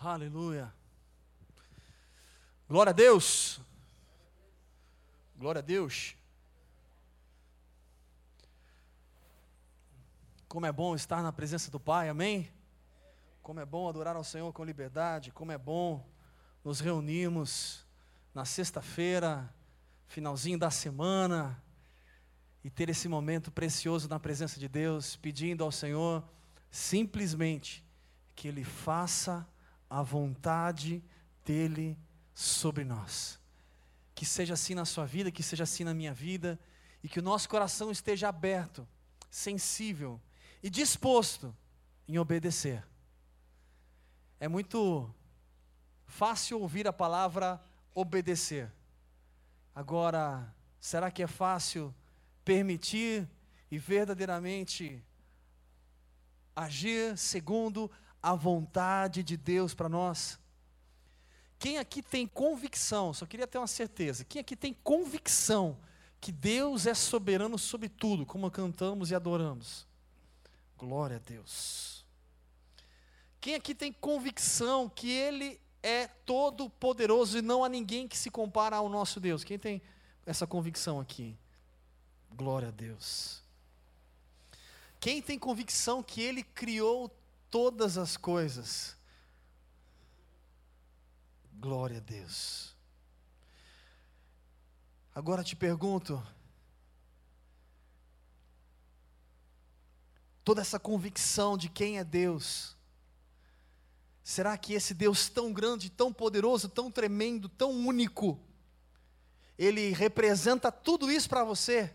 Aleluia. Glória a Deus. Glória a Deus. Como é bom estar na presença do Pai, amém? Como é bom adorar ao Senhor com liberdade, como é bom nos reunirmos na sexta-feira, finalzinho da semana, e ter esse momento precioso na presença de Deus, pedindo ao Senhor simplesmente que Ele faça a vontade dEle sobre nós. Que seja assim na sua vida, que seja assim na minha vida, e que o nosso coração esteja aberto, sensível e disposto em obedecer. É muito fácil ouvir a palavra obedecer. Agora, será que é fácil permitir e verdadeiramente agir segundo a vontade de Deus para nós? Quem aqui tem convicção, só queria ter uma certeza, quem aqui tem convicção que Deus é soberano sobre tudo, como cantamos e adoramos? Glória a Deus. Quem aqui tem convicção que Ele é todo poderoso e não há ninguém que se compara ao nosso Deus? Quem tem essa convicção aqui? Glória a Deus. Quem tem convicção que Ele criou todas as coisas? Glória a Deus. Agora te pergunto, toda essa convicção de quem é Deus, será que esse Deus tão grande, tão poderoso, tão tremendo, tão único, ele representa tudo isso para você,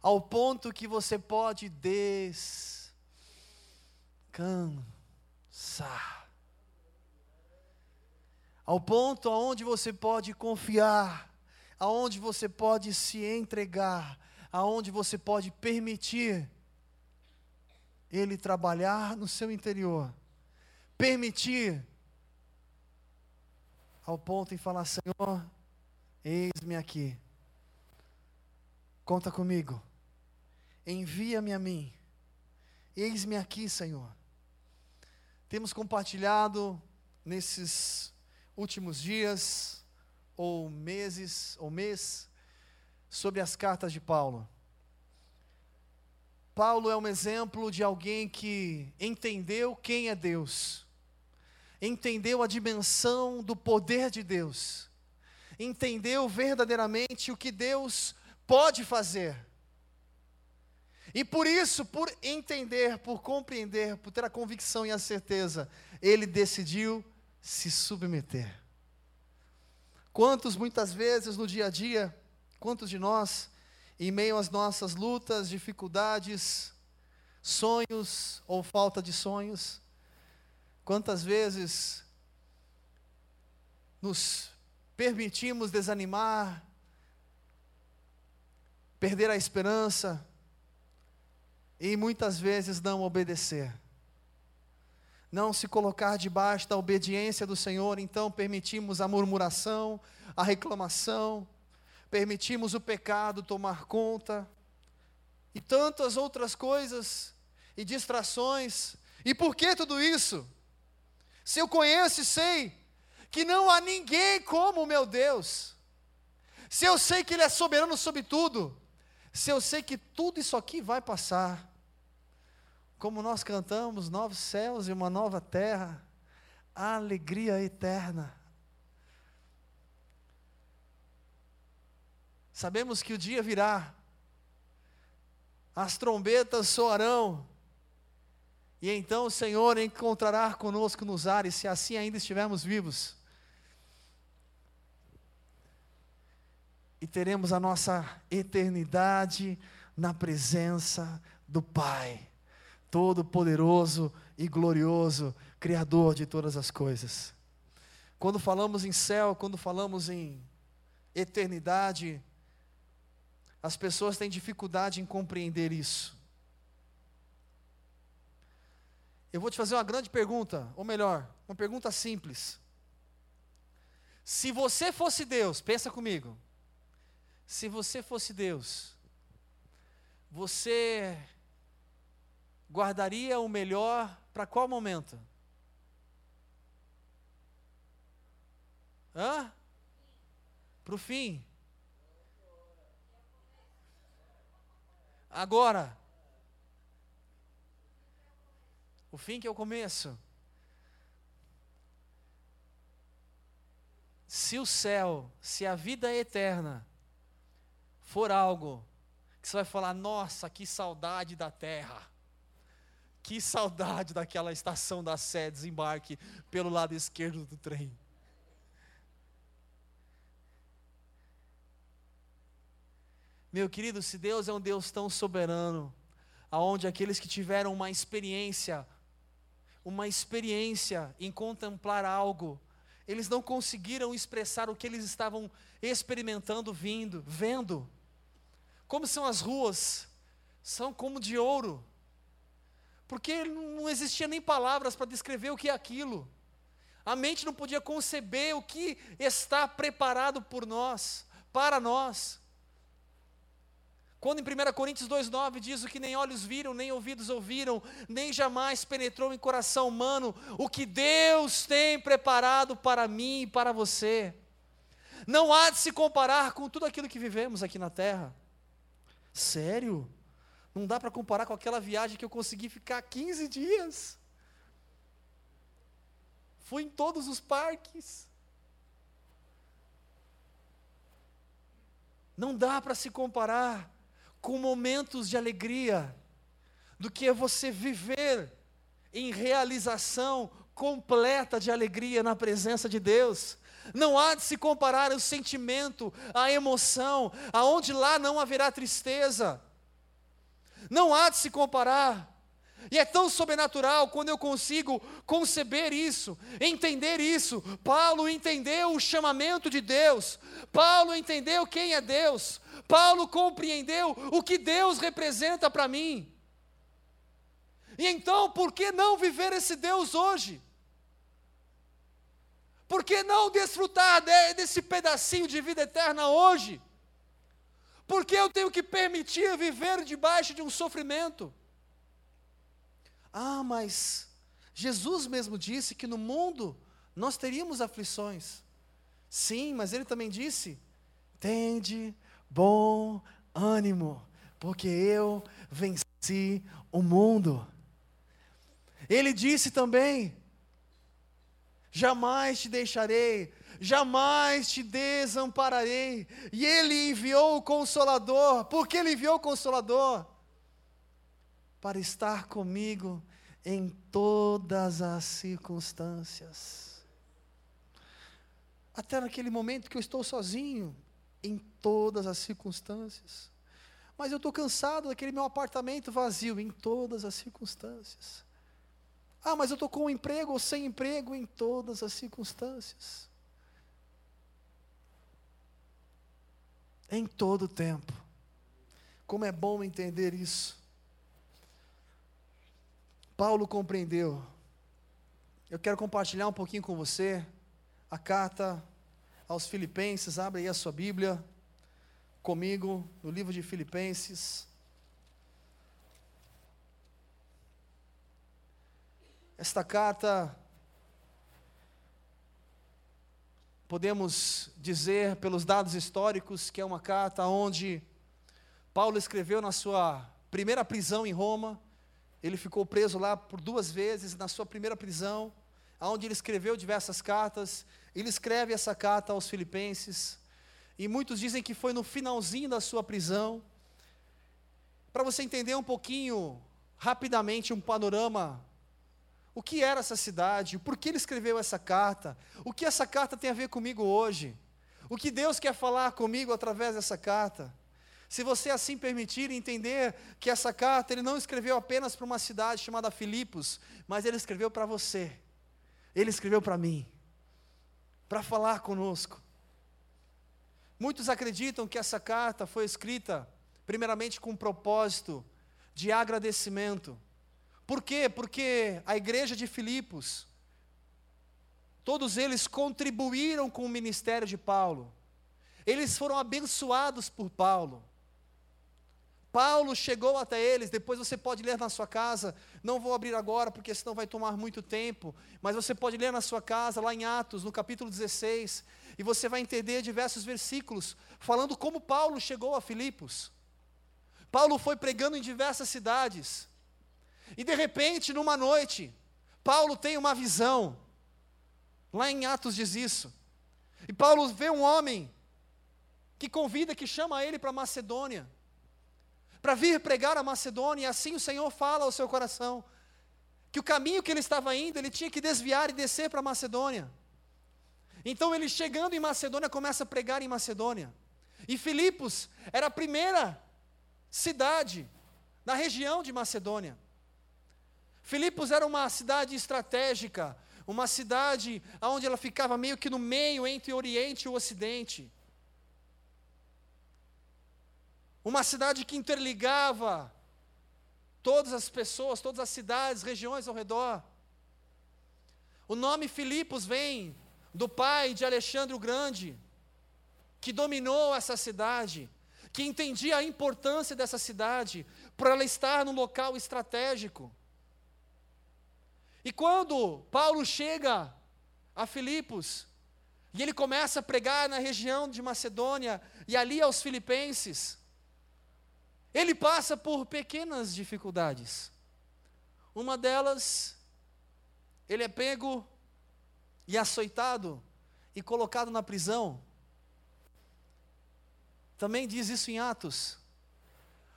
ao ponto que você pode descansar, ao ponto aonde você pode confiar, aonde você pode se entregar, aonde você pode permitir ele trabalhar no seu interior, permitir ao ponto em falar: Senhor, eis-me aqui, conta comigo, envia-me a mim, eis-me aqui, Senhor. Temos compartilhado nesses últimos dias, ou meses, ou mês, sobre as cartas de Paulo. Paulo é um exemplo de alguém que entendeu quem é Deus, entendeu a dimensão do poder de Deus, entendeu verdadeiramente o que Deus pode fazer. E por isso, por entender, por compreender, por ter a convicção e a certeza, ele decidiu se submeter. Quantos muitas vezes no dia a dia, quantos de nós em meio às nossas lutas, dificuldades, sonhos ou falta de sonhos, quantas vezes nos permitimos desanimar, perder a esperança e muitas vezes não obedecer. Não se colocar debaixo da obediência do Senhor, então permitimos a murmuração, a reclamação, permitimos o pecado tomar conta, e tantas outras coisas, e distrações. E por que tudo isso? Se eu conheço e sei que não há ninguém como o meu Deus, se eu sei que Ele é soberano sobre tudo, se eu sei que tudo isso aqui vai passar, como nós cantamos, novos céus e uma nova terra, a alegria eterna. Sabemos que o dia virá, as trombetas soarão, e então o Senhor encontrará conosco nos ares, se assim ainda estivermos vivos. E teremos a nossa eternidade na presença do Pai, Todo-Poderoso e Glorioso, Criador de todas as coisas. Quando falamos em céu, quando falamos em eternidade, as pessoas têm dificuldade em compreender isso. Eu vou te fazer uma grande pergunta, ou melhor, uma pergunta simples. Se você fosse Deus, pensa comigo. Se você fosse Deus, você guardaria o melhor para qual momento? Hã? Para o fim. Agora. O fim que é o começo. Se o céu, se a vida é eterna for algo que você vai falar, nossa, que saudade da terra. Que saudade daquela estação da Sé, desembarque pelo lado esquerdo do trem. Meu querido, se Deus é um Deus tão soberano, aonde aqueles que tiveram uma experiência, uma experiência em contemplar algo, eles não conseguiram expressar o que eles estavam experimentando, vindo, vendo. Como são as ruas? São como de ouro porque não existia nem palavras para descrever o que é aquilo. A mente não podia conceber o que está preparado por nós, para nós. Quando em 1 Coríntios 2,9 diz o que nem olhos viram, nem ouvidos ouviram, nem jamais penetrou em coração humano, o que Deus tem preparado para mim e para você. Não há de se comparar com tudo aquilo que vivemos aqui na terra. Sério? Não dá para comparar com aquela viagem que eu consegui ficar 15 dias. Fui em todos os parques. Não dá para se comparar com momentos de alegria do que é você viver em realização completa de alegria na presença de Deus. Não há de se comparar o sentimento, a emoção, aonde lá não haverá tristeza. Não há de se comparar. E é tão sobrenatural quando eu consigo conceber isso, entender isso. Paulo entendeu o chamamento de Deus, Paulo entendeu quem é Deus, Paulo compreendeu o que Deus representa para mim. E então, por que não viver esse Deus hoje? Por que não desfrutar desse pedacinho de vida eterna hoje? Porque eu tenho que permitir viver debaixo de um sofrimento. Ah, mas Jesus mesmo disse que no mundo nós teríamos aflições. Sim, mas ele também disse: tende bom ânimo, porque eu venci o mundo. Ele disse também: jamais te deixarei, jamais te desampararei. E ele enviou o consolador. Por que ele enviou o consolador? Para estar comigo em todas as circunstâncias. Até naquele momento que eu estou sozinho, em todas as circunstâncias. Mas eu estou cansado daquele meu apartamento vazio, em todas as circunstâncias. Ah, mas eu estou com um emprego ou sem emprego, em todas as circunstâncias. em todo o tempo. Como é bom entender isso. Paulo compreendeu. Eu quero compartilhar um pouquinho com você a carta aos Filipenses. Abre aí a sua Bíblia comigo no livro de Filipenses. Esta carta podemos dizer, pelos dados históricos, que é uma carta onde Paulo escreveu na sua primeira prisão em Roma. Ele ficou preso lá por duas vezes, na sua primeira prisão, onde ele escreveu diversas cartas. Ele escreve essa carta aos Filipenses, e muitos dizem que foi no finalzinho da sua prisão. Para você entender um pouquinho, rapidamente, um panorama o que era essa cidade, por que ele escreveu essa carta, o que essa carta tem a ver comigo hoje, o que Deus quer falar comigo através dessa carta. Se você assim permitir entender que essa carta ele não escreveu apenas para uma cidade chamada Filipos, mas ele escreveu para você, ele escreveu para mim, para falar conosco. Muitos acreditam que essa carta foi escrita, primeiramente, com um propósito de agradecimento por quê? Porque a igreja de Filipos, todos eles contribuíram com o ministério de Paulo. Eles foram abençoados por Paulo. Paulo chegou até eles, depois você pode ler na sua casa, não vou abrir agora porque senão vai tomar muito tempo, mas você pode ler na sua casa, lá em Atos, no capítulo 16, e você vai entender diversos versículos falando como Paulo chegou a Filipos. Paulo foi pregando em diversas cidades, e de repente, numa noite, Paulo tem uma visão, lá em Atos diz isso, e Paulo vê um homem que convida, que chama ele para Macedônia para vir pregar a Macedônia, e assim o Senhor fala ao seu coração, que o caminho que ele estava indo, ele tinha que desviar e descer para Macedônia. Então ele chegando em Macedônia, começa a pregar em Macedônia. E Filipos era a primeira cidade na região de Macedônia. Filipos era uma cidade estratégica, uma cidade onde ela ficava meio que no meio entre o Oriente e o Ocidente. Uma cidade que interligava todas as pessoas, todas as cidades, regiões ao redor. O nome Filipos vem do pai de Alexandre o Grande, que dominou essa cidade, que entendia a importância dessa cidade, por ela estar num local estratégico. E quando Paulo chega a Filipos, e ele começa a pregar na região de Macedônia, e ali aos filipenses, ele passa por pequenas dificuldades. Uma delas, ele é pego e açoitado e colocado na prisão. Também diz isso em Atos.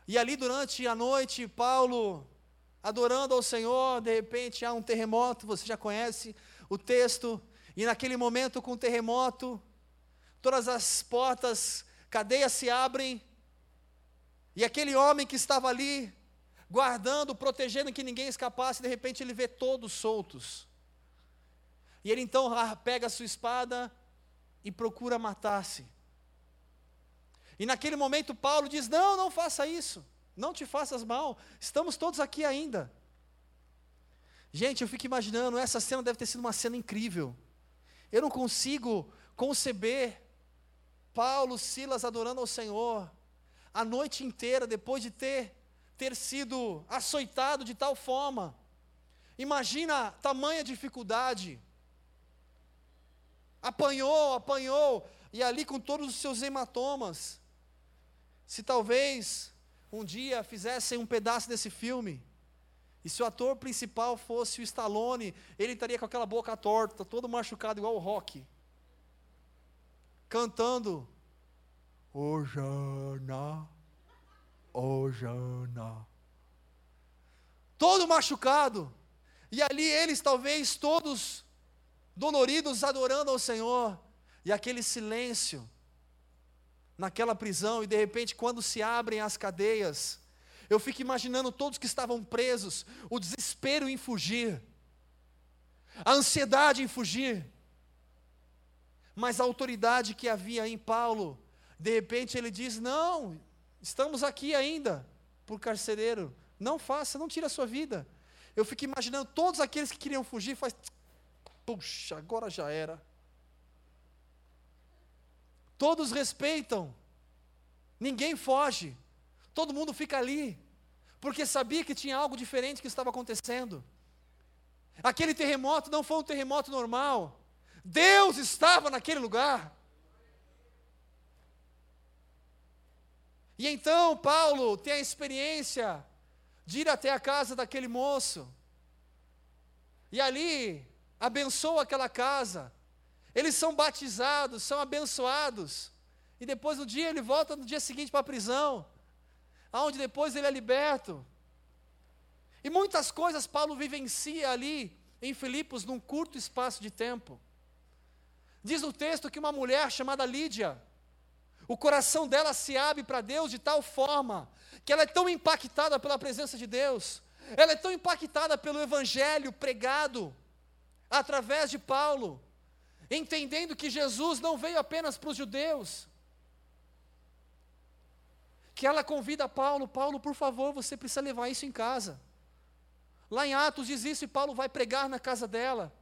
E ali durante a noite, Paulo adorando ao Senhor, de repente há um terremoto, você já conhece o texto, e naquele momento com o terremoto, todas as portas, cadeias se abrem, e aquele homem que estava ali, guardando, protegendo que ninguém escapasse, de repente ele vê todos soltos. E ele então pega a sua espada e procura matar-se. E naquele momento Paulo diz: Não, não faça isso, não te faças mal, estamos todos aqui ainda. Gente, eu fico imaginando, essa cena deve ter sido uma cena incrível. Eu não consigo conceber Paulo, Silas adorando ao Senhor, a noite inteira depois de ter ter sido açoitado de tal forma. Imagina tamanha dificuldade. Apanhou, apanhou, e ali com todos os seus hematomas. Se talvez um dia fizessem um pedaço desse filme, e se o ator principal fosse o Stallone, ele estaria com aquela boca torta, todo machucado, igual o Rock, cantando Ojana, Ojana. Todo machucado. E ali eles, talvez todos doloridos, adorando ao Senhor. E aquele silêncio naquela prisão, e de repente, quando se abrem as cadeias, eu fico imaginando todos que estavam presos, o desespero em fugir, a ansiedade em fugir, mas a autoridade que havia em Paulo de repente ele diz: Não, estamos aqui ainda por carcereiro. Não faça, não tire a sua vida. Eu fico imaginando todos aqueles que queriam fugir, faz. Puxa, agora já era. Todos respeitam. Ninguém foge. Todo mundo fica ali. Porque sabia que tinha algo diferente que estava acontecendo. Aquele terremoto não foi um terremoto normal. Deus estava naquele lugar. E então Paulo tem a experiência de ir até a casa daquele moço. E ali abençoa aquela casa. Eles são batizados, são abençoados. E depois no dia ele volta no dia seguinte para a prisão, aonde depois ele é liberto. E muitas coisas Paulo vivencia ali em Filipos num curto espaço de tempo. Diz o texto que uma mulher chamada Lídia, o coração dela se abre para Deus de tal forma que ela é tão impactada pela presença de Deus, ela é tão impactada pelo evangelho pregado através de Paulo, entendendo que Jesus não veio apenas para os judeus, que ela convida Paulo, Paulo, por favor, você precisa levar isso em casa. Lá em Atos diz isso e Paulo vai pregar na casa dela.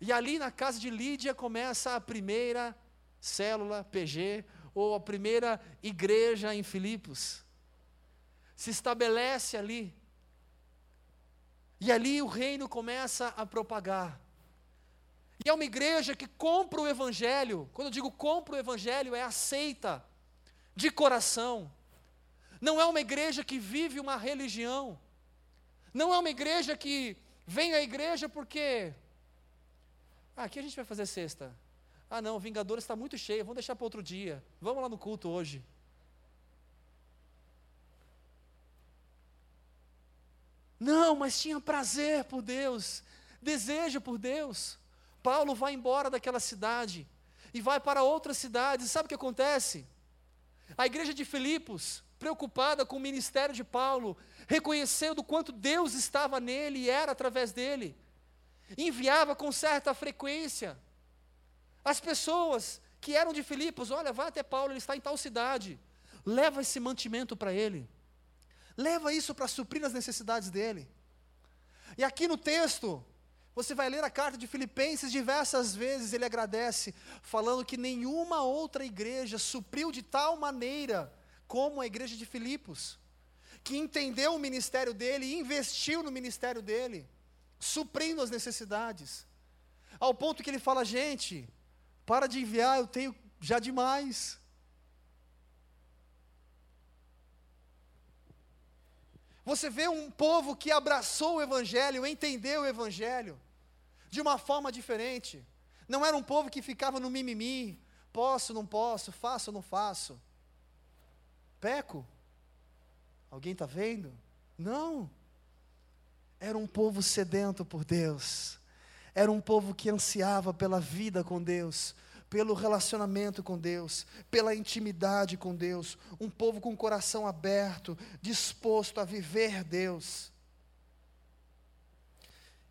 E ali na casa de Lídia começa a primeira célula, PG, ou a primeira igreja em Filipos. se estabelece ali. E ali o reino começa a propagar. E é uma igreja que compra o Evangelho. Quando eu digo compra o Evangelho, é aceita de coração. Não é uma igreja que vive uma religião. Não é uma igreja que vem à igreja porque. Ah, aqui a gente vai fazer sexta. Ah, não, Vingadores está muito cheio, vamos deixar para outro dia. Vamos lá no culto hoje. Não, mas tinha prazer por Deus, desejo por Deus. Paulo vai embora daquela cidade e vai para outras cidades. Sabe o que acontece? A igreja de Filipos, preocupada com o ministério de Paulo, reconhecendo quanto Deus estava nele e era através dele, enviava com certa frequência as pessoas que eram de Filipos: olha, vá até Paulo, ele está em tal cidade, leva esse mantimento para ele. Leva isso para suprir as necessidades dele. E aqui no texto, você vai ler a carta de Filipenses diversas vezes, ele agradece, falando que nenhuma outra igreja supriu de tal maneira como a igreja de Filipos, que entendeu o ministério dele e investiu no ministério dele, suprindo as necessidades. Ao ponto que ele fala: gente, para de enviar, eu tenho já demais. Você vê um povo que abraçou o Evangelho, entendeu o Evangelho, de uma forma diferente. Não era um povo que ficava no mimimi, posso, não posso, faço, não faço. Peco? Alguém está vendo? Não. Era um povo sedento por Deus. Era um povo que ansiava pela vida com Deus, pelo relacionamento com Deus, pela intimidade com Deus, um povo com o coração aberto, disposto a viver Deus.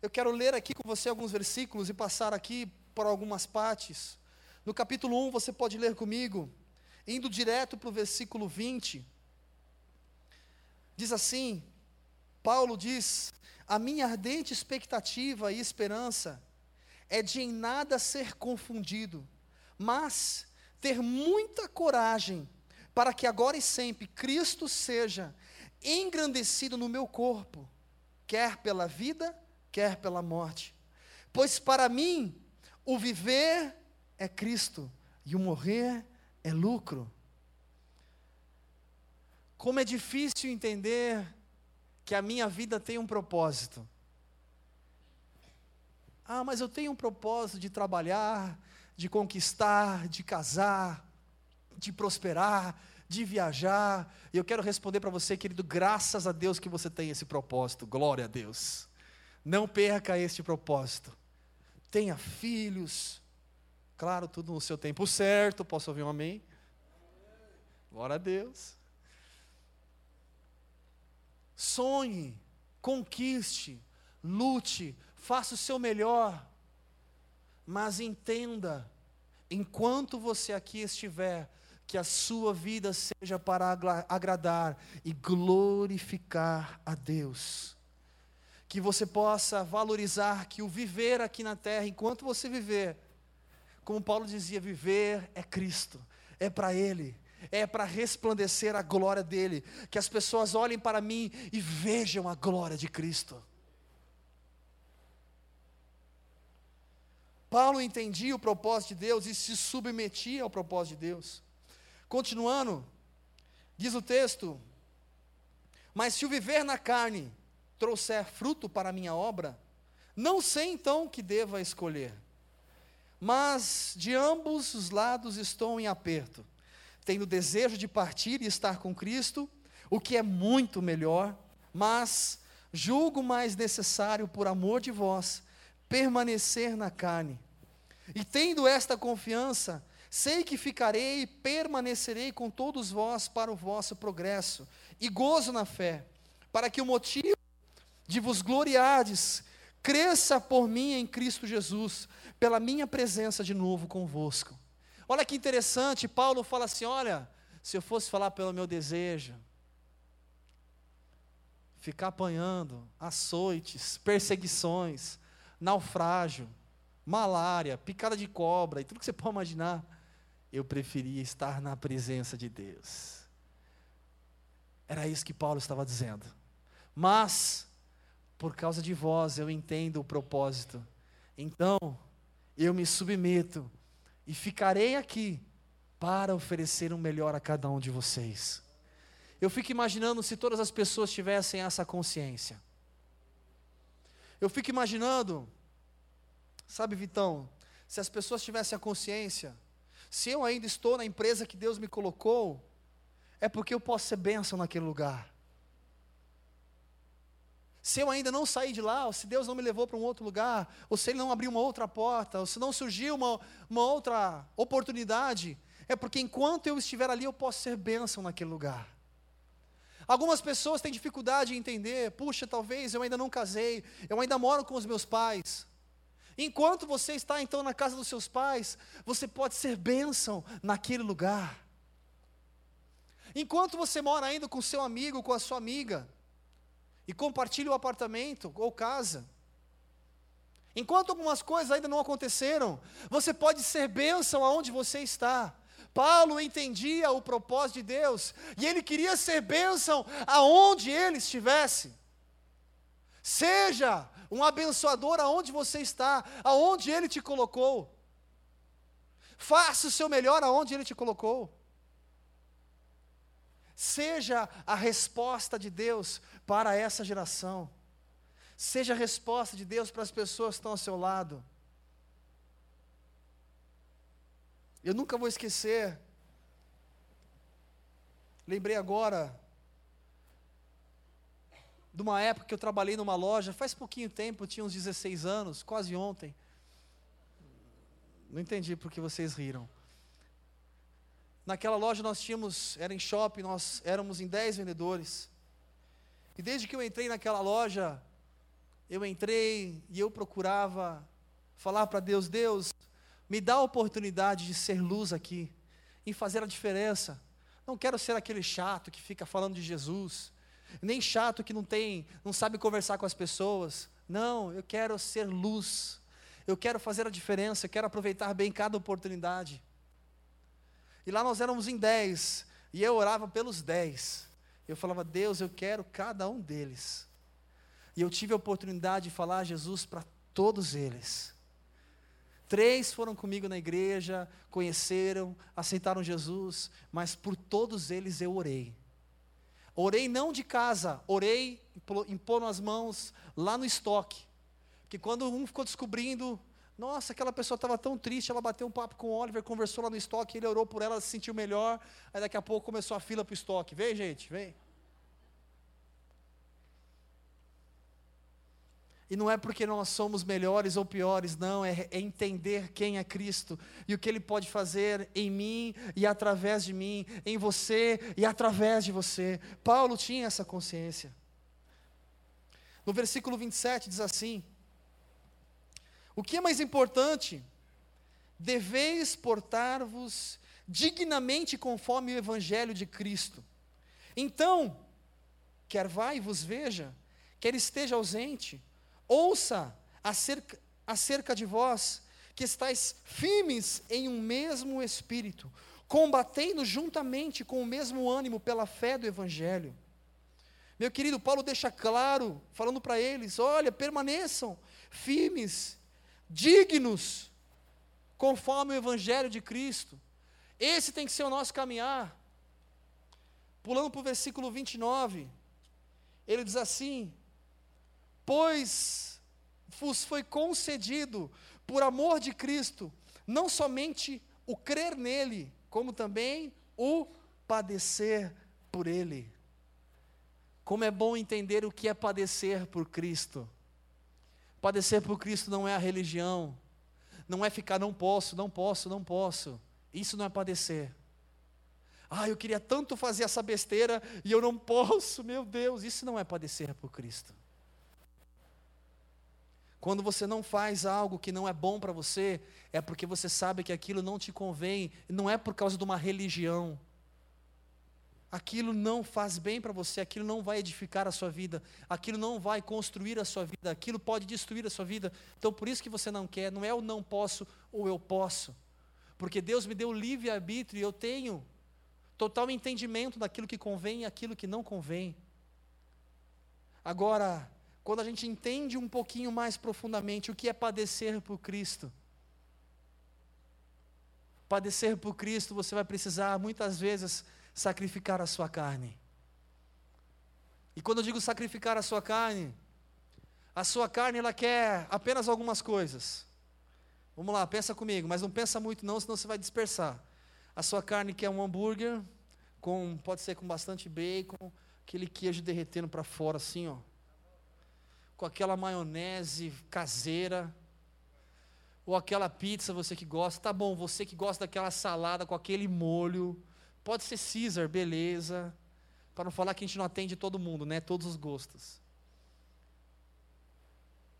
Eu quero ler aqui com você alguns versículos e passar aqui por algumas partes. No capítulo 1, você pode ler comigo, indo direto para o versículo 20. Diz assim: Paulo diz: A minha ardente expectativa e esperança é de em nada ser confundido mas ter muita coragem para que agora e sempre Cristo seja engrandecido no meu corpo, quer pela vida, quer pela morte. Pois para mim, o viver é Cristo e o morrer é lucro. Como é difícil entender que a minha vida tem um propósito. Ah, mas eu tenho um propósito de trabalhar, de conquistar, de casar, de prosperar, de viajar. E eu quero responder para você, querido, graças a Deus que você tem esse propósito. Glória a Deus. Não perca este propósito. Tenha filhos. Claro, tudo no seu tempo certo. Posso ouvir um amém? Glória a Deus. Sonhe, conquiste, lute, faça o seu melhor. Mas entenda, enquanto você aqui estiver, que a sua vida seja para agradar e glorificar a Deus. Que você possa valorizar que o viver aqui na terra, enquanto você viver, como Paulo dizia, viver é Cristo, é para Ele, é para resplandecer a glória dEle. Que as pessoas olhem para mim e vejam a glória de Cristo. Paulo entendia o propósito de Deus e se submetia ao propósito de Deus. Continuando, diz o texto: Mas se o viver na carne trouxer fruto para a minha obra, não sei então que deva escolher. Mas de ambos os lados estou em aperto. Tenho desejo de partir e estar com Cristo, o que é muito melhor, mas julgo mais necessário, por amor de vós, permanecer na carne. E tendo esta confiança, sei que ficarei e permanecerei com todos vós para o vosso progresso, e gozo na fé, para que o motivo de vos gloriardes cresça por mim em Cristo Jesus, pela minha presença de novo convosco. Olha que interessante, Paulo fala assim: olha, se eu fosse falar pelo meu desejo, ficar apanhando açoites, perseguições, naufrágio, malária, picada de cobra e tudo que você pode imaginar, eu preferia estar na presença de Deus. Era isso que Paulo estava dizendo. Mas, por causa de vós, eu entendo o propósito. Então, eu me submeto e ficarei aqui para oferecer o um melhor a cada um de vocês. Eu fico imaginando se todas as pessoas tivessem essa consciência. Eu fico imaginando, sabe, Vitão, se as pessoas tivessem a consciência, se eu ainda estou na empresa que Deus me colocou, é porque eu posso ser bênção naquele lugar. Se eu ainda não saí de lá, ou se Deus não me levou para um outro lugar, ou se Ele não abriu uma outra porta, ou se não surgiu uma, uma outra oportunidade, é porque enquanto eu estiver ali, eu posso ser bênção naquele lugar. Algumas pessoas têm dificuldade em entender, puxa, talvez eu ainda não casei, eu ainda moro com os meus pais. Enquanto você está então na casa dos seus pais, você pode ser bênção naquele lugar. Enquanto você mora ainda com seu amigo, com a sua amiga, e compartilha o apartamento ou casa, enquanto algumas coisas ainda não aconteceram, você pode ser bênção aonde você está. Paulo entendia o propósito de Deus e ele queria ser bênção aonde ele estivesse. Seja um abençoador aonde você está, aonde ele te colocou. Faça o seu melhor aonde ele te colocou. Seja a resposta de Deus para essa geração. Seja a resposta de Deus para as pessoas que estão ao seu lado. Eu nunca vou esquecer. Lembrei agora de uma época que eu trabalhei numa loja, faz pouquinho tempo, tinha uns 16 anos, quase ontem. Não entendi porque vocês riram. Naquela loja nós tínhamos, era em shopping, nós éramos em 10 vendedores. E desde que eu entrei naquela loja, eu entrei e eu procurava falar para Deus: Deus, me dá a oportunidade de ser luz aqui, em fazer a diferença. Não quero ser aquele chato que fica falando de Jesus, nem chato que não tem, não sabe conversar com as pessoas. Não, eu quero ser luz. Eu quero fazer a diferença, eu quero aproveitar bem cada oportunidade. E lá nós éramos em dez, e eu orava pelos dez. Eu falava, Deus, eu quero cada um deles. E eu tive a oportunidade de falar Jesus para todos eles. Três foram comigo na igreja, conheceram, aceitaram Jesus, mas por todos eles eu orei. Orei não de casa, orei impondo as mãos lá no estoque. Que quando um ficou descobrindo, nossa, aquela pessoa estava tão triste, ela bateu um papo com o Oliver, conversou lá no estoque, ele orou por ela, se sentiu melhor, aí daqui a pouco começou a fila para o estoque. Vem, gente, vem. E não é porque nós somos melhores ou piores, não, é, é, entender quem é Cristo e o que Ele pode fazer em mim e através de mim, em você e através de você. Paulo tinha essa consciência. No versículo 27 diz assim: O que é mais importante? Deveis portar-vos dignamente conforme o Evangelho de Cristo. Então, quer vá e vos veja, quer esteja ausente, Ouça acerca, acerca de vós, que estáis firmes em um mesmo espírito, combatendo juntamente com o mesmo ânimo pela fé do Evangelho. Meu querido, Paulo deixa claro, falando para eles: olha, permaneçam firmes, dignos, conforme o Evangelho de Cristo. Esse tem que ser o nosso caminhar. Pulando para o versículo 29, ele diz assim: pois vos foi concedido, por amor de Cristo, não somente o crer nele, como também o padecer por ele. Como é bom entender o que é padecer por Cristo. Padecer por Cristo não é a religião, não é ficar não posso, não posso, não posso. Isso não é padecer. Ah, eu queria tanto fazer essa besteira e eu não posso, meu Deus, isso não é padecer por Cristo. Quando você não faz algo que não é bom para você, é porque você sabe que aquilo não te convém, não é por causa de uma religião. Aquilo não faz bem para você, aquilo não vai edificar a sua vida, aquilo não vai construir a sua vida, aquilo pode destruir a sua vida. Então por isso que você não quer, não é o não posso ou eu posso. Porque Deus me deu livre arbítrio e eu tenho total entendimento daquilo que convém e aquilo que não convém. Agora, quando a gente entende um pouquinho mais profundamente o que é padecer por Cristo, padecer por Cristo, você vai precisar muitas vezes sacrificar a sua carne. E quando eu digo sacrificar a sua carne, a sua carne ela quer apenas algumas coisas. Vamos lá, pensa comigo, mas não pensa muito não, senão você vai dispersar. A sua carne quer um hambúrguer com pode ser com bastante bacon, aquele queijo derretendo para fora assim, ó. Com aquela maionese caseira, ou aquela pizza você que gosta, tá bom, você que gosta daquela salada com aquele molho, pode ser Caesar, beleza. Para não falar que a gente não atende todo mundo, né? Todos os gostos.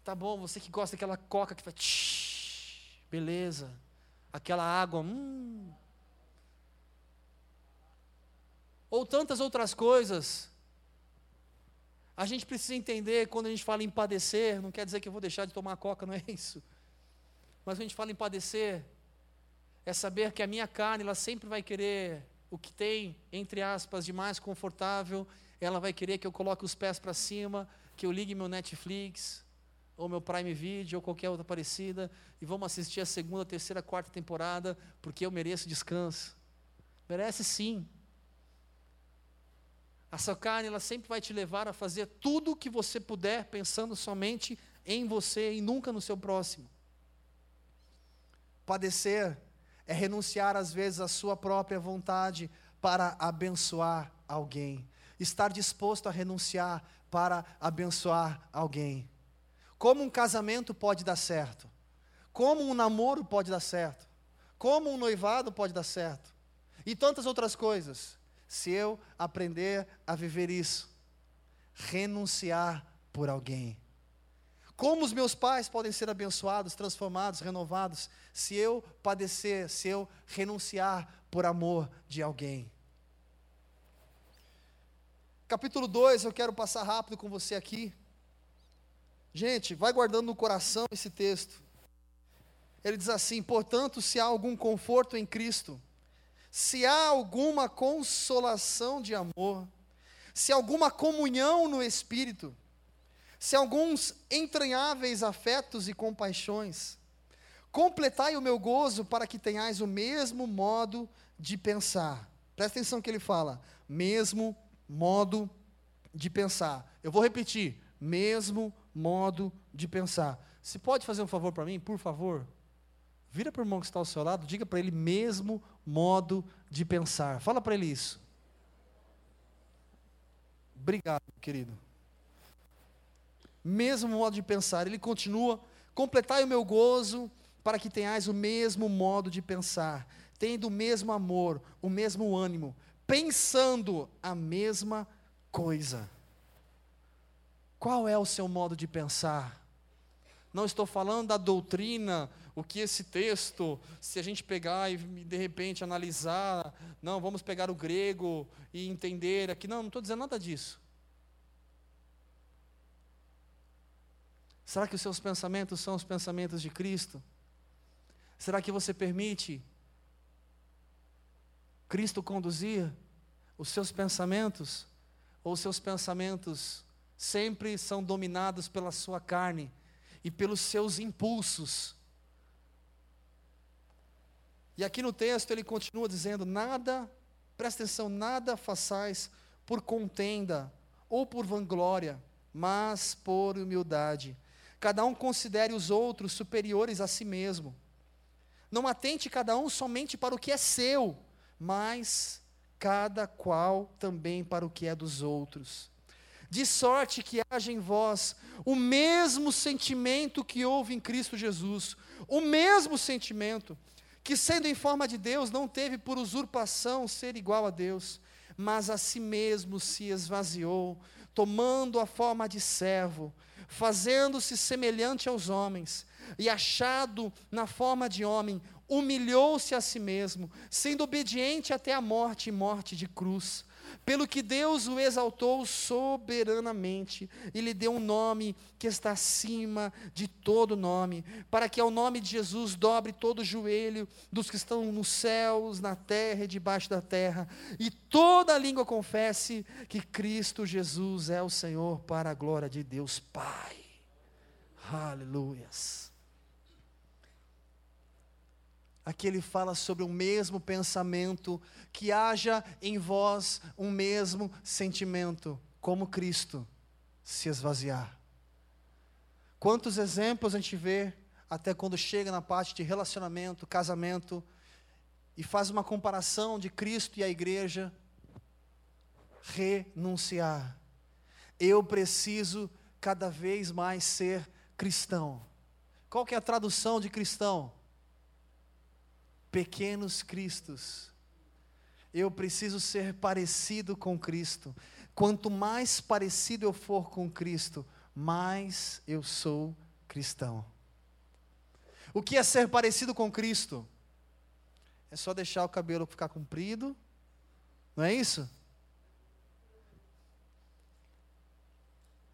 Tá bom, você que gosta daquela coca que faz. beleza. Aquela água. Hum. Ou tantas outras coisas. A gente precisa entender, quando a gente fala em padecer, não quer dizer que eu vou deixar de tomar coca, não é isso. Mas quando a gente fala em padecer, é saber que a minha carne, ela sempre vai querer o que tem, entre aspas, de mais confortável, ela vai querer que eu coloque os pés para cima, que eu ligue meu Netflix, ou meu Prime Video, ou qualquer outra parecida, e vamos assistir a segunda, terceira, quarta temporada, porque eu mereço descanso. Merece sim. A sua carne, ela sempre vai te levar a fazer tudo o que você puder, pensando somente em você e nunca no seu próximo. Padecer é renunciar às vezes à sua própria vontade para abençoar alguém. Estar disposto a renunciar para abençoar alguém. Como um casamento pode dar certo? Como um namoro pode dar certo? Como um noivado pode dar certo? E tantas outras coisas. Se eu aprender a viver isso, renunciar por alguém. Como os meus pais podem ser abençoados, transformados, renovados, se eu padecer, se eu renunciar por amor de alguém? Capítulo 2, eu quero passar rápido com você aqui. Gente, vai guardando no coração esse texto. Ele diz assim: portanto, se há algum conforto em Cristo, se há alguma consolação de amor, se alguma comunhão no Espírito, se alguns entranháveis afetos e compaixões, completai o meu gozo para que tenhais o mesmo modo de pensar. Presta atenção que ele fala, mesmo modo de pensar. Eu vou repetir, mesmo modo de pensar. Se pode fazer um favor para mim, por favor? Vira para o irmão que está ao seu lado, diga para ele mesmo modo de pensar. Fala para ele isso. Obrigado, querido mesmo modo de pensar. Ele continua: completai o meu gozo, para que tenhais o mesmo modo de pensar, tendo o mesmo amor, o mesmo ânimo, pensando a mesma coisa. Qual é o seu modo de pensar? Não estou falando da doutrina, o que esse texto, se a gente pegar e de repente analisar, não, vamos pegar o grego e entender aqui, não, não estou dizendo nada disso. Será que os seus pensamentos são os pensamentos de Cristo? Será que você permite Cristo conduzir os seus pensamentos? Ou os seus pensamentos sempre são dominados pela sua carne e pelos seus impulsos? E aqui no texto ele continua dizendo: nada, presta atenção, nada façais por contenda ou por vanglória, mas por humildade Cada um considere os outros superiores a si mesmo. Não atente cada um somente para o que é seu, mas cada qual também para o que é dos outros. De sorte que haja em vós o mesmo sentimento que houve em Cristo Jesus, o mesmo sentimento, que sendo em forma de Deus, não teve por usurpação ser igual a Deus, mas a si mesmo se esvaziou, tomando a forma de servo fazendo-se semelhante aos homens, e achado na forma de homem, humilhou-se a si mesmo, sendo obediente até a morte e morte de cruz. Pelo que Deus o exaltou soberanamente e lhe deu um nome que está acima de todo nome, para que ao nome de Jesus dobre todo o joelho dos que estão nos céus, na terra e debaixo da terra, e toda língua confesse que Cristo Jesus é o Senhor, para a glória de Deus Pai. Aleluias. Aqui ele fala sobre o mesmo pensamento, que haja em vós um mesmo sentimento, como Cristo se esvaziar. Quantos exemplos a gente vê, até quando chega na parte de relacionamento, casamento, e faz uma comparação de Cristo e a igreja, renunciar. Eu preciso cada vez mais ser cristão. Qual que é a tradução de cristão? Pequenos cristos. Eu preciso ser parecido com Cristo. Quanto mais parecido eu for com Cristo, mais eu sou cristão. O que é ser parecido com Cristo? É só deixar o cabelo ficar comprido, não é isso?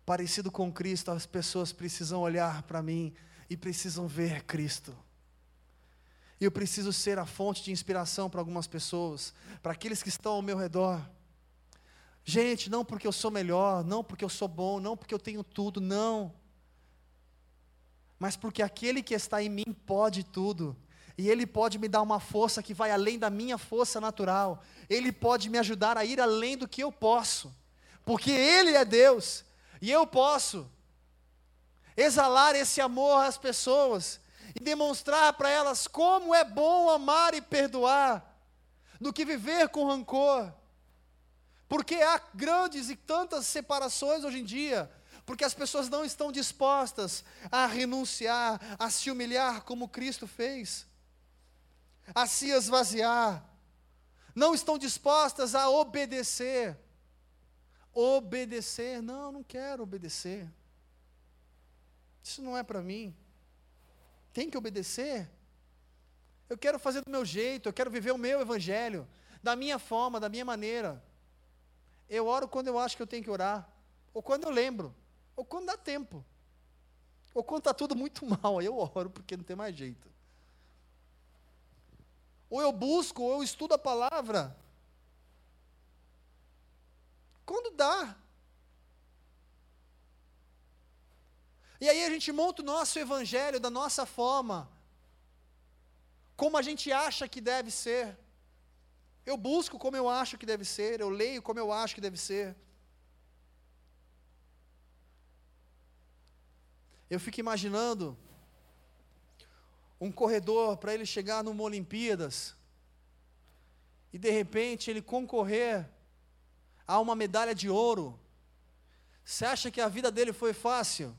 Parecido com Cristo, as pessoas precisam olhar para mim e precisam ver Cristo. E eu preciso ser a fonte de inspiração para algumas pessoas, para aqueles que estão ao meu redor. Gente, não porque eu sou melhor, não porque eu sou bom, não porque eu tenho tudo, não. Mas porque aquele que está em mim pode tudo. E Ele pode me dar uma força que vai além da minha força natural. Ele pode me ajudar a ir além do que eu posso. Porque Ele é Deus. E eu posso exalar esse amor às pessoas e demonstrar para elas como é bom amar e perdoar, do que viver com rancor. Porque há grandes e tantas separações hoje em dia, porque as pessoas não estão dispostas a renunciar, a se humilhar como Cristo fez, a se esvaziar, não estão dispostas a obedecer. Obedecer, não, não quero obedecer. Isso não é para mim tem que obedecer. Eu quero fazer do meu jeito, eu quero viver o meu evangelho, da minha forma, da minha maneira. Eu oro quando eu acho que eu tenho que orar, ou quando eu lembro, ou quando dá tempo, ou quando está tudo muito mal, aí eu oro porque não tem mais jeito. Ou eu busco, ou eu estudo a palavra. Quando dá. E aí a gente monta o nosso evangelho da nossa forma, como a gente acha que deve ser. Eu busco como eu acho que deve ser, eu leio como eu acho que deve ser. Eu fico imaginando um corredor para ele chegar numa Olimpíadas e de repente ele concorrer a uma medalha de ouro. Você acha que a vida dele foi fácil?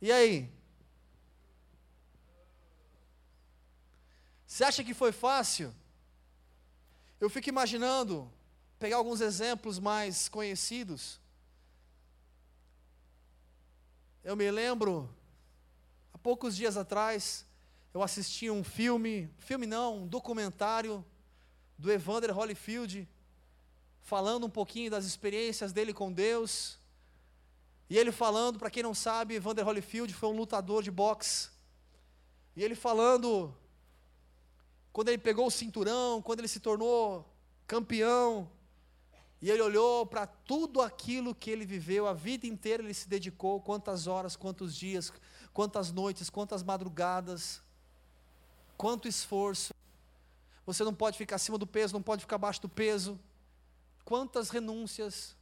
E aí? Você acha que foi fácil? Eu fico imaginando, pegar alguns exemplos mais conhecidos. Eu me lembro, há poucos dias atrás, eu assisti um filme, filme não, um documentário do Evander Holyfield, falando um pouquinho das experiências dele com Deus. E ele falando, para quem não sabe, Vander Holyfield foi um lutador de boxe. E ele falando, quando ele pegou o cinturão, quando ele se tornou campeão, e ele olhou para tudo aquilo que ele viveu, a vida inteira ele se dedicou, quantas horas, quantos dias, quantas noites, quantas madrugadas, quanto esforço. Você não pode ficar acima do peso, não pode ficar abaixo do peso. Quantas renúncias.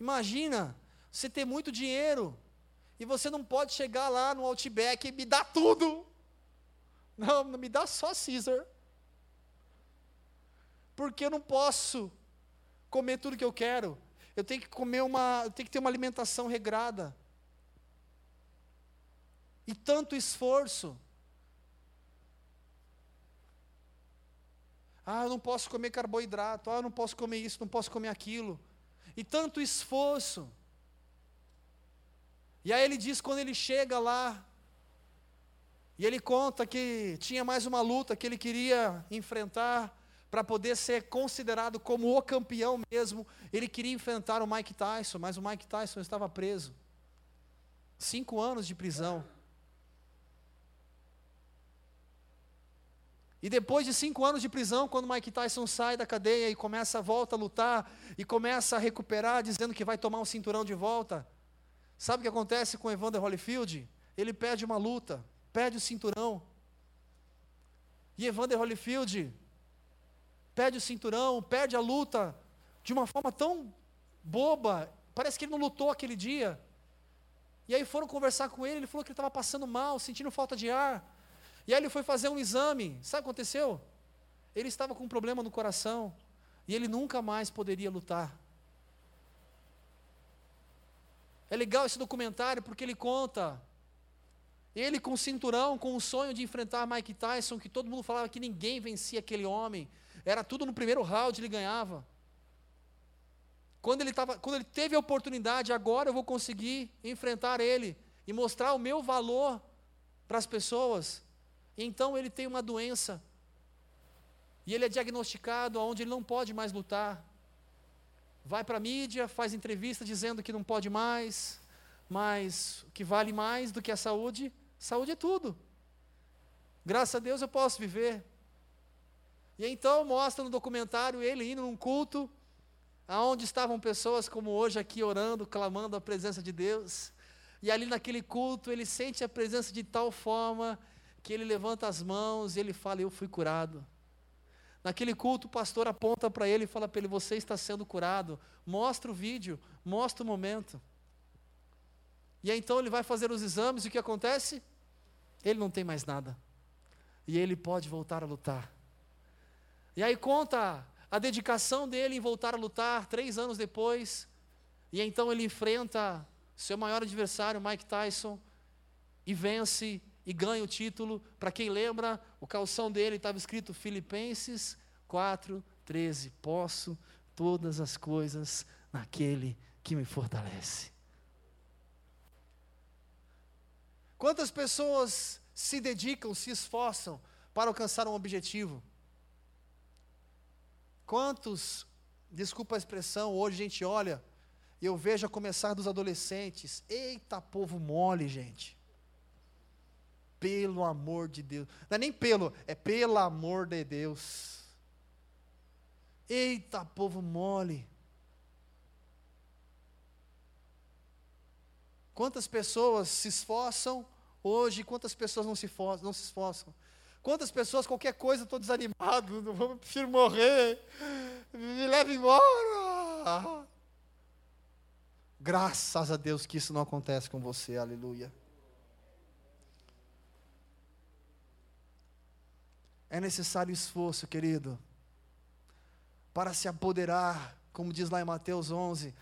Imagina você ter muito dinheiro e você não pode chegar lá no Outback e me dar tudo. Não, me dá só Caesar. Porque eu não posso comer tudo que eu quero. Eu tenho que comer uma, eu tenho que ter uma alimentação regrada. E tanto esforço. Ah, eu não posso comer carboidrato. Ah, eu não posso comer isso, não posso comer aquilo. E tanto esforço. E aí ele diz quando ele chega lá, e ele conta que tinha mais uma luta que ele queria enfrentar para poder ser considerado como o campeão mesmo, ele queria enfrentar o Mike Tyson, mas o Mike Tyson estava preso. Cinco anos de prisão. E depois de cinco anos de prisão, quando Mike Tyson sai da cadeia e começa a volta a lutar, e começa a recuperar, dizendo que vai tomar um cinturão de volta, sabe o que acontece com Evander Holyfield? Ele perde uma luta, perde o cinturão. E Evander Holyfield perde o cinturão, perde a luta de uma forma tão boba, parece que ele não lutou aquele dia. E aí foram conversar com ele, ele falou que ele estava passando mal, sentindo falta de ar. E aí ele foi fazer um exame, sabe o que aconteceu? Ele estava com um problema no coração, e ele nunca mais poderia lutar. É legal esse documentário porque ele conta ele com o cinturão, com o sonho de enfrentar Mike Tyson, que todo mundo falava que ninguém vencia aquele homem. Era tudo no primeiro round, ele ganhava. Quando ele, tava, quando ele teve a oportunidade, agora eu vou conseguir enfrentar ele e mostrar o meu valor para as pessoas. Então ele tem uma doença. E ele é diagnosticado onde ele não pode mais lutar. Vai para a mídia, faz entrevista dizendo que não pode mais, mas o que vale mais do que a saúde, saúde é tudo. Graças a Deus eu posso viver. E então mostra no documentário ele indo num culto, aonde estavam pessoas como hoje aqui orando, clamando a presença de Deus. E ali naquele culto ele sente a presença de tal forma que ele levanta as mãos e ele fala: Eu fui curado. Naquele culto, o pastor aponta para ele e fala para ele: Você está sendo curado. Mostra o vídeo, mostra o momento. E aí, então ele vai fazer os exames e o que acontece? Ele não tem mais nada. E ele pode voltar a lutar. E aí conta a dedicação dele em voltar a lutar três anos depois. E então ele enfrenta seu maior adversário, Mike Tyson, e vence e ganha o título. Para quem lembra, o calção dele estava escrito Filipenses 4, 13. Posso todas as coisas naquele que me fortalece. Quantas pessoas se dedicam, se esforçam para alcançar um objetivo? Quantos, desculpa a expressão, hoje a gente olha eu vejo a começar dos adolescentes. Eita, povo mole, gente. Pelo amor de Deus. Não é nem pelo, é pelo amor de Deus. Eita, povo mole. Quantas pessoas se esforçam hoje, quantas pessoas não se esforçam? Não se esforçam? Quantas pessoas, qualquer coisa, estou desanimado, vou, prefiro morrer, me leve embora. Graças a Deus que isso não acontece com você, aleluia. É necessário esforço, querido, para se apoderar, como diz lá em Mateus 11,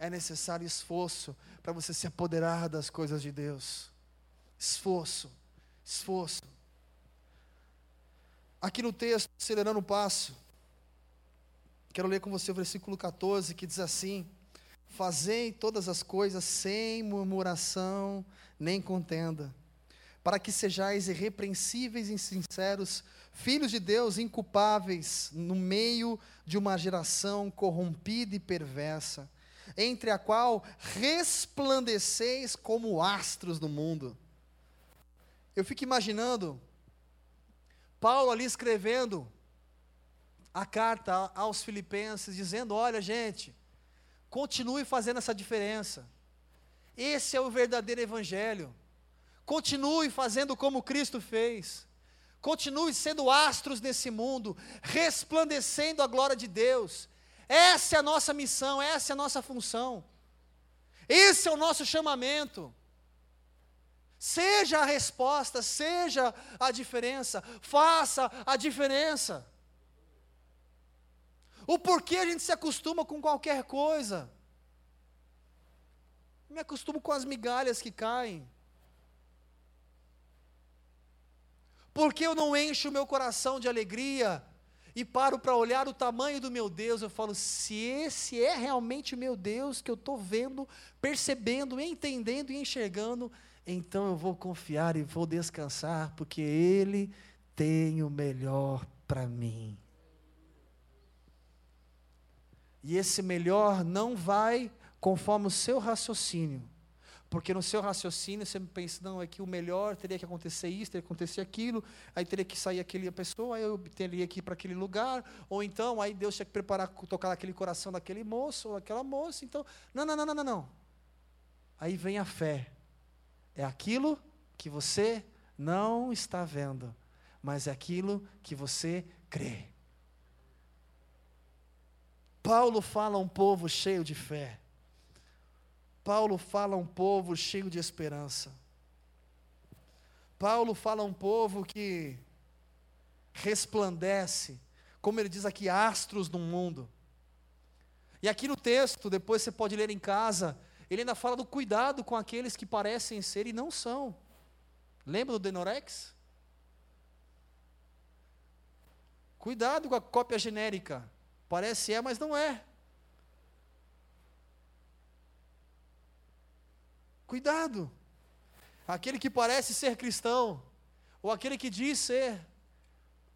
é necessário esforço para você se apoderar das coisas de Deus. Esforço, esforço. Aqui no texto, acelerando o passo, quero ler com você o versículo 14, que diz assim: Fazei todas as coisas sem murmuração nem contenda, para que sejais irrepreensíveis e sinceros, filhos de Deus inculpáveis no meio de uma geração corrompida e perversa, entre a qual resplandeceis como astros do mundo. Eu fico imaginando Paulo ali escrevendo a carta aos Filipenses, dizendo: olha, gente, continue fazendo essa diferença. Esse é o verdadeiro Evangelho. Continue fazendo como Cristo fez. Continue sendo astros nesse mundo, resplandecendo a glória de Deus. Essa é a nossa missão, essa é a nossa função. Esse é o nosso chamamento. Seja a resposta, seja a diferença, faça a diferença. O porquê a gente se acostuma com qualquer coisa? Me acostumo com as migalhas que caem. Por que eu não encho o meu coração de alegria? E paro para olhar o tamanho do meu Deus, eu falo: se esse é realmente meu Deus que eu estou vendo, percebendo, entendendo e enxergando, então eu vou confiar e vou descansar, porque Ele tem o melhor para mim. E esse melhor não vai conforme o seu raciocínio, porque no seu raciocínio você pensa, não, é que o melhor teria que acontecer isso, teria que acontecer aquilo, aí teria que sair aquela pessoa, aí eu teria que ir para aquele lugar, ou então aí Deus tinha que preparar, tocar aquele coração daquele moço ou daquela moça. Então, não, não, não, não, não, não. Aí vem a fé. É aquilo que você não está vendo, mas é aquilo que você crê. Paulo fala um povo cheio de fé. Paulo fala um povo cheio de esperança. Paulo fala um povo que resplandece, como ele diz aqui, astros no mundo. E aqui no texto, depois você pode ler em casa, ele ainda fala do cuidado com aqueles que parecem ser e não são. Lembra do Denorex? Cuidado com a cópia genérica. Parece é, mas não é. Cuidado. Aquele que parece ser cristão, ou aquele que diz ser,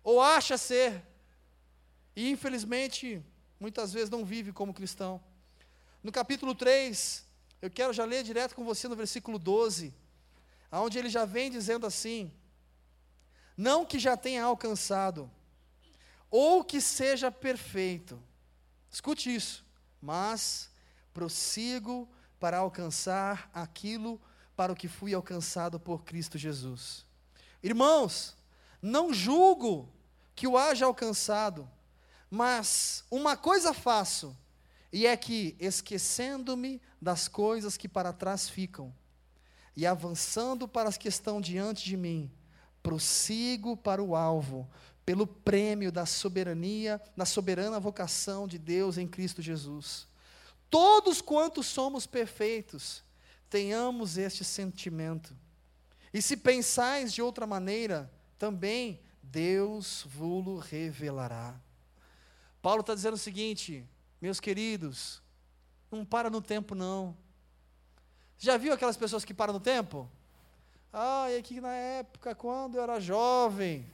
ou acha ser, e infelizmente muitas vezes não vive como cristão. No capítulo 3, eu quero já ler direto com você no versículo 12, onde ele já vem dizendo assim: Não que já tenha alcançado, ou que seja perfeito, escute isso, mas prossigo para alcançar aquilo para o que fui alcançado por Cristo Jesus. Irmãos, não julgo que o haja alcançado, mas uma coisa faço, e é que, esquecendo-me das coisas que para trás ficam, e avançando para as que estão diante de mim, prossigo para o alvo, pelo prêmio da soberania, da soberana vocação de Deus em Cristo Jesus todos quantos somos perfeitos, tenhamos este sentimento. E se pensais de outra maneira, também Deus vos revelará. Paulo está dizendo o seguinte, meus queridos, não para no tempo não. Já viu aquelas pessoas que param no tempo? Ah, e aqui na época, quando eu era jovem.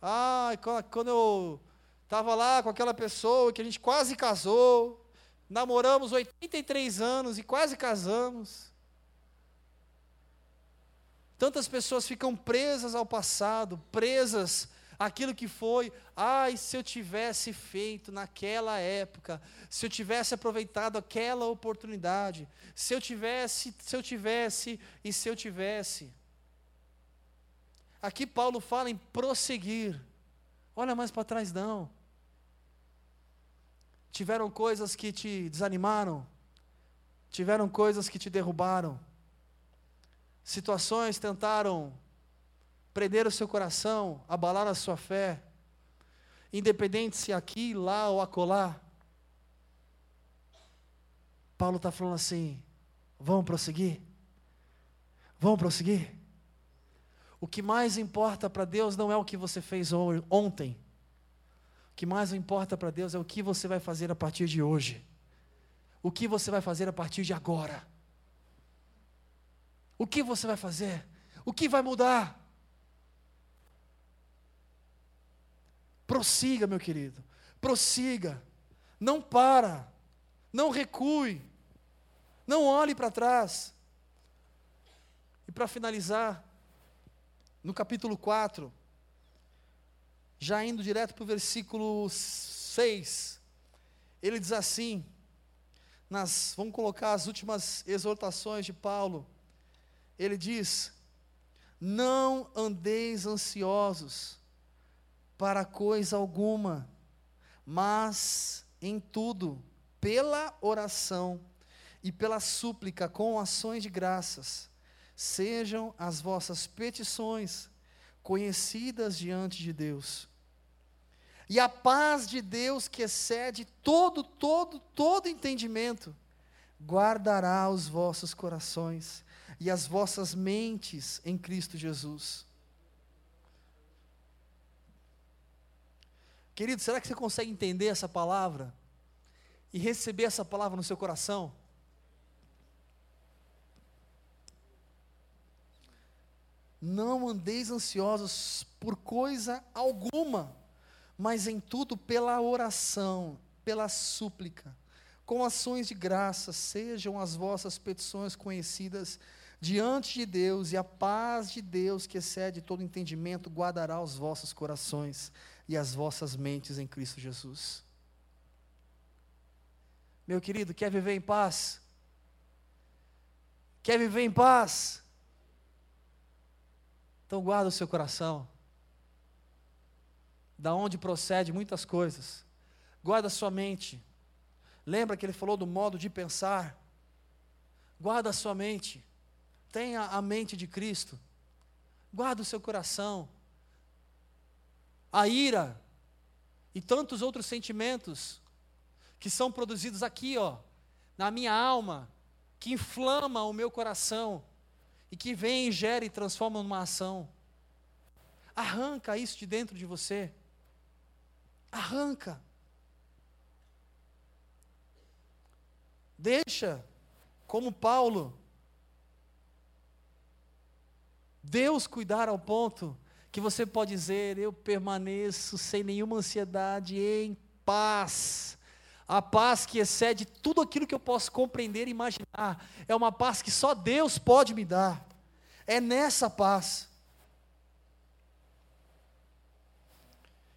Ah, quando eu estava lá com aquela pessoa que a gente quase casou namoramos 83 anos e quase casamos. Tantas pessoas ficam presas ao passado, presas àquilo que foi. Ai, se eu tivesse feito naquela época, se eu tivesse aproveitado aquela oportunidade, se eu tivesse, se eu tivesse e se eu tivesse. Aqui Paulo fala em prosseguir. Olha mais para trás não. Tiveram coisas que te desanimaram, tiveram coisas que te derrubaram, situações tentaram prender o seu coração, abalar a sua fé, independente se aqui, lá ou acolá. Paulo está falando assim: vamos prosseguir? Vamos prosseguir? O que mais importa para Deus não é o que você fez ontem que mais importa para Deus é o que você vai fazer a partir de hoje. O que você vai fazer a partir de agora. O que você vai fazer? O que vai mudar? Prossiga, meu querido. Prossiga. Não para. Não recue. Não olhe para trás. E para finalizar, no capítulo 4, já indo direto para o versículo 6, ele diz assim: nas, vamos colocar as últimas exortações de Paulo. Ele diz: Não andeis ansiosos para coisa alguma, mas em tudo, pela oração e pela súplica com ações de graças, sejam as vossas petições conhecidas diante de Deus. E a paz de Deus, que excede todo, todo, todo entendimento, guardará os vossos corações e as vossas mentes em Cristo Jesus. Querido, será que você consegue entender essa palavra e receber essa palavra no seu coração? Não andeis ansiosos por coisa alguma, mas em tudo pela oração, pela súplica, com ações de graça, sejam as vossas petições conhecidas diante de Deus, e a paz de Deus, que excede todo entendimento, guardará os vossos corações e as vossas mentes em Cristo Jesus. Meu querido, quer viver em paz? Quer viver em paz? Então guarda o seu coração. Da onde procede muitas coisas. Guarda a sua mente. Lembra que ele falou do modo de pensar? Guarda a sua mente. Tenha a mente de Cristo. Guarda o seu coração. A ira e tantos outros sentimentos que são produzidos aqui, ó, na minha alma, que inflama o meu coração e que vem, gera e transforma numa ação. Arranca isso de dentro de você. Arranca. Deixa, como Paulo, Deus cuidar ao ponto que você pode dizer: Eu permaneço sem nenhuma ansiedade, em paz. A paz que excede tudo aquilo que eu posso compreender e imaginar. É uma paz que só Deus pode me dar. É nessa paz.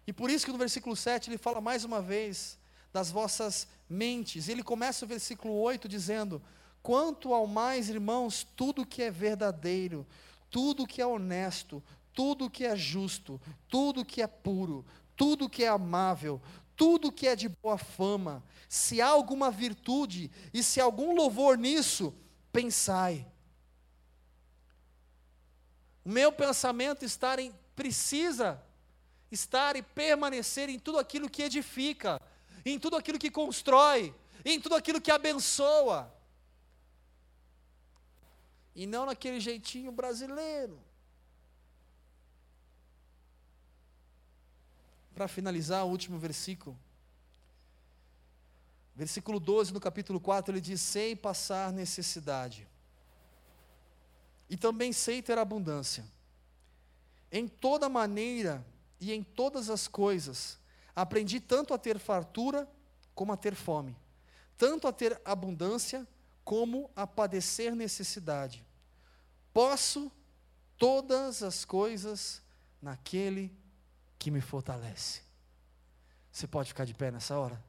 E por isso que no versículo 7 ele fala mais uma vez das vossas mentes. Ele começa o versículo 8 dizendo: Quanto ao mais, irmãos, tudo que é verdadeiro, tudo que é honesto, tudo que é justo, tudo que é puro, tudo que é amável, tudo que é de boa fama, se há alguma virtude e se há algum louvor nisso, pensai. O meu pensamento estar em, precisa estar e permanecer em tudo aquilo que edifica, em tudo aquilo que constrói, em tudo aquilo que abençoa. E não naquele jeitinho brasileiro. Para finalizar, o último versículo. Versículo 12, no capítulo 4, ele diz: Sei passar necessidade, e também sei ter abundância. Em toda maneira e em todas as coisas, aprendi tanto a ter fartura como a ter fome, tanto a ter abundância como a padecer necessidade. Posso todas as coisas naquele que me fortalece. Você pode ficar de pé nessa hora?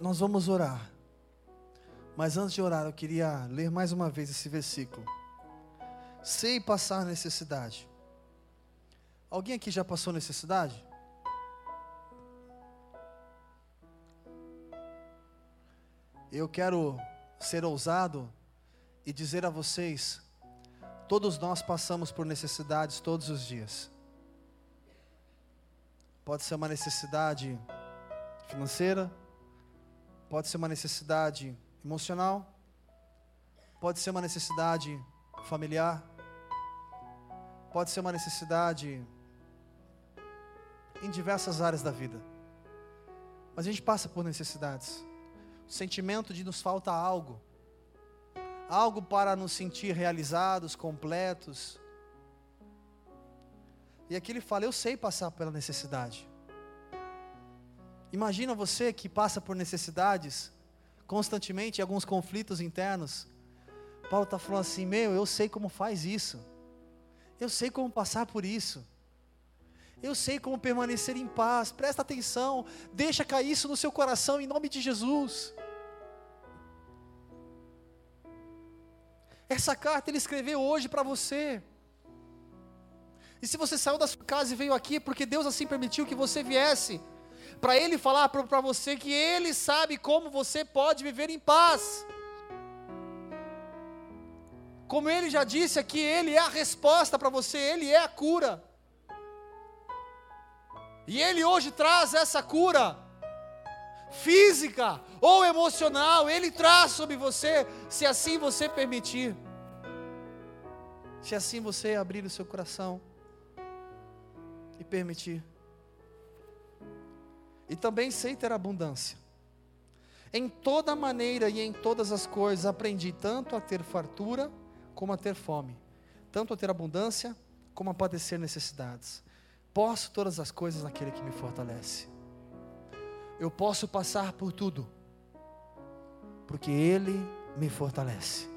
Nós vamos orar. Mas antes de orar, eu queria ler mais uma vez esse versículo. Sei passar necessidade. Alguém aqui já passou necessidade? Eu quero ser ousado e dizer a vocês: todos nós passamos por necessidades todos os dias. Pode ser uma necessidade financeira, pode ser uma necessidade emocional, pode ser uma necessidade familiar, pode ser uma necessidade em diversas áreas da vida. Mas a gente passa por necessidades. Sentimento de nos falta algo. Algo para nos sentir realizados, completos. E aqui ele fala: Eu sei passar pela necessidade. Imagina você que passa por necessidades constantemente, alguns conflitos internos. Paulo está falando assim: Meu, eu sei como faz isso. Eu sei como passar por isso. Eu sei como permanecer em paz. Presta atenção. Deixa cair isso no seu coração em nome de Jesus. Essa carta ele escreveu hoje para você. E se você saiu da sua casa e veio aqui, é porque Deus assim permitiu que você viesse, para Ele falar para você que Ele sabe como você pode viver em paz. Como ele já disse aqui, ele é a resposta para você, ele é a cura. E ele hoje traz essa cura física ou emocional, ele traz sobre você, se assim você permitir. Se assim você abrir o seu coração e permitir. E também sei ter abundância. Em toda maneira e em todas as coisas aprendi tanto a ter fartura como a ter fome, tanto a ter abundância como a padecer necessidades. Posso todas as coisas naquele que me fortalece. Eu posso passar por tudo, porque Ele me fortalece.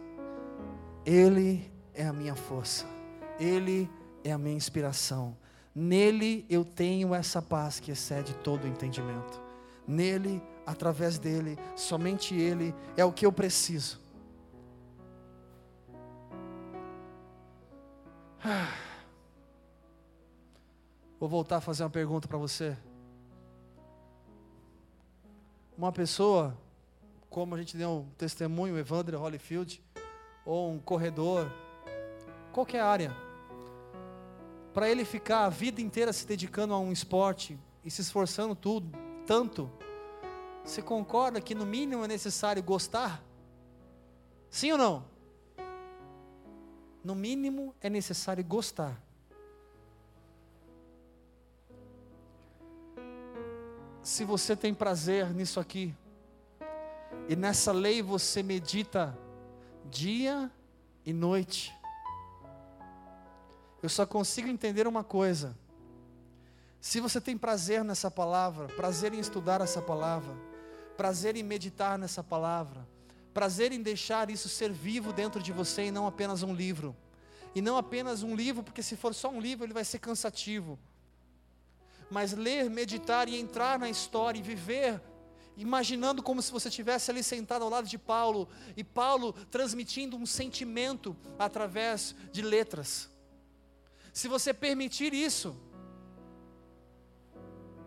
Ele é a minha força, Ele é a minha inspiração. Nele eu tenho essa paz que excede todo o entendimento. Nele, através dele, somente Ele é o que eu preciso. Vou voltar a fazer uma pergunta para você. Uma pessoa, como a gente deu um testemunho, Evandro Holyfield, ou um corredor, qualquer área, para ele ficar a vida inteira se dedicando a um esporte e se esforçando tudo, tanto, você concorda que no mínimo é necessário gostar? Sim ou não? No mínimo é necessário gostar. Se você tem prazer nisso aqui, e nessa lei você medita dia e noite, eu só consigo entender uma coisa. Se você tem prazer nessa palavra, prazer em estudar essa palavra, prazer em meditar nessa palavra, prazer em deixar isso ser vivo dentro de você e não apenas um livro. E não apenas um livro, porque se for só um livro ele vai ser cansativo. Mas ler, meditar e entrar na história e viver imaginando como se você estivesse ali sentado ao lado de Paulo e Paulo transmitindo um sentimento através de letras. Se você permitir isso,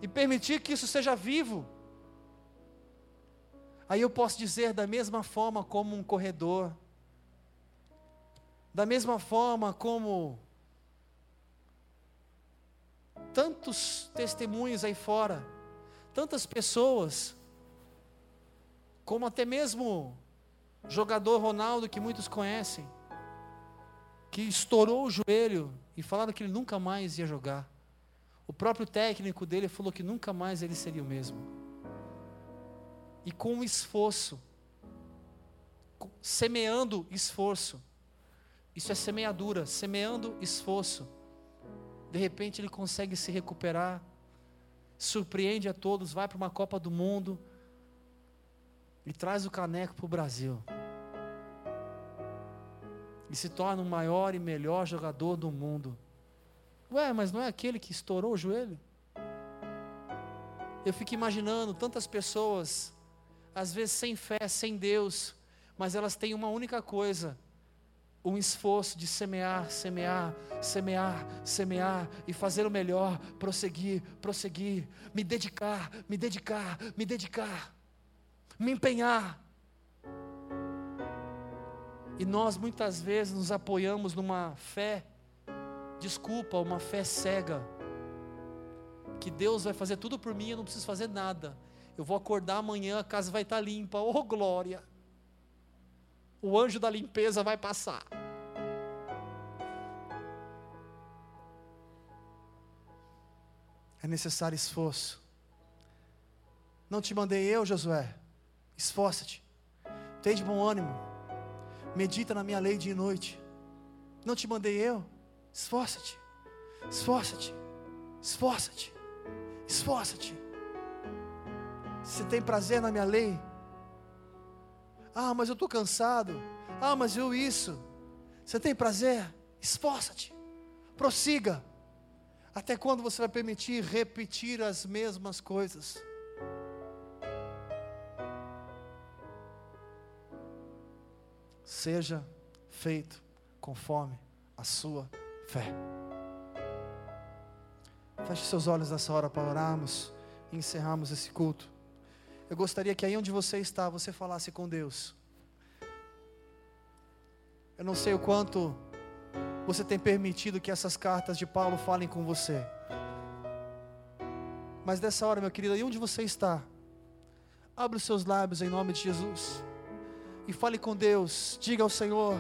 e permitir que isso seja vivo, aí eu posso dizer da mesma forma como um corredor, da mesma forma como tantos testemunhos aí fora, tantas pessoas, como até mesmo jogador Ronaldo que muitos conhecem, que estourou o joelho e falaram que ele nunca mais ia jogar. O próprio técnico dele falou que nunca mais ele seria o mesmo. E com esforço, semeando esforço, isso é semeadura, semeando esforço, de repente ele consegue se recuperar, surpreende a todos, vai para uma Copa do Mundo e traz o caneco para o Brasil e se torna o maior e melhor jogador do mundo. Ué, mas não é aquele que estourou o joelho? Eu fico imaginando tantas pessoas, às vezes sem fé, sem Deus, mas elas têm uma única coisa: um esforço de semear, semear, semear, semear e fazer o melhor, prosseguir, prosseguir, me dedicar, me dedicar, me dedicar, me empenhar. E nós muitas vezes nos apoiamos numa fé, desculpa, uma fé cega. Que Deus vai fazer tudo por mim, eu não preciso fazer nada. Eu vou acordar amanhã, a casa vai estar limpa. Oh glória! O anjo da limpeza vai passar. É necessário esforço. Não te mandei eu, Josué. Esforça-te. Tem de bom ânimo medita na minha lei dia e noite. Não te mandei eu? Esforça-te, esforça-te, esforça-te, esforça-te. Se tem prazer na minha lei, ah, mas eu estou cansado, ah, mas eu isso. Você tem prazer? Esforça-te, prossiga. Até quando você vai permitir repetir as mesmas coisas? seja feito conforme a sua fé. Feche seus olhos nessa hora para orarmos e encerrarmos esse culto. Eu gostaria que aí onde você está, você falasse com Deus. Eu não sei o quanto você tem permitido que essas cartas de Paulo falem com você. Mas dessa hora, meu querido, aí onde você está, abra os seus lábios em nome de Jesus e fale com Deus. Diga ao Senhor.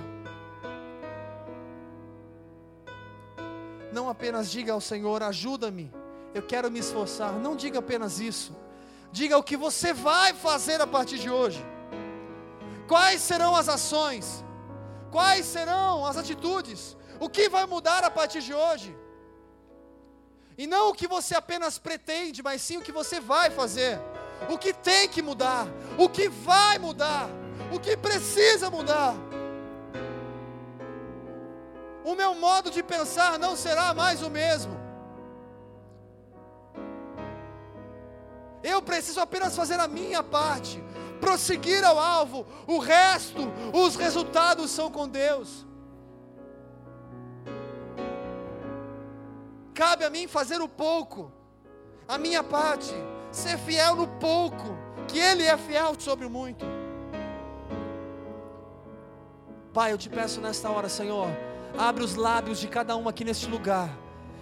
Não apenas diga ao Senhor, ajuda-me, eu quero me esforçar. Não diga apenas isso, Diga o que você vai fazer a partir de hoje. Quais serão as ações? Quais serão as atitudes? O que vai mudar a partir de hoje? E não o que você apenas pretende, mas sim o que você vai fazer. O que tem que mudar, o que vai mudar, o que precisa mudar. O meu modo de pensar não será mais o mesmo. Eu preciso apenas fazer a minha parte, prosseguir ao alvo, o resto, os resultados são com Deus. Cabe a mim fazer o pouco, a minha parte, ser fiel no pouco, que Ele é fiel sobre o muito. Pai, eu te peço nesta hora, Senhor, abre os lábios de cada um aqui neste lugar.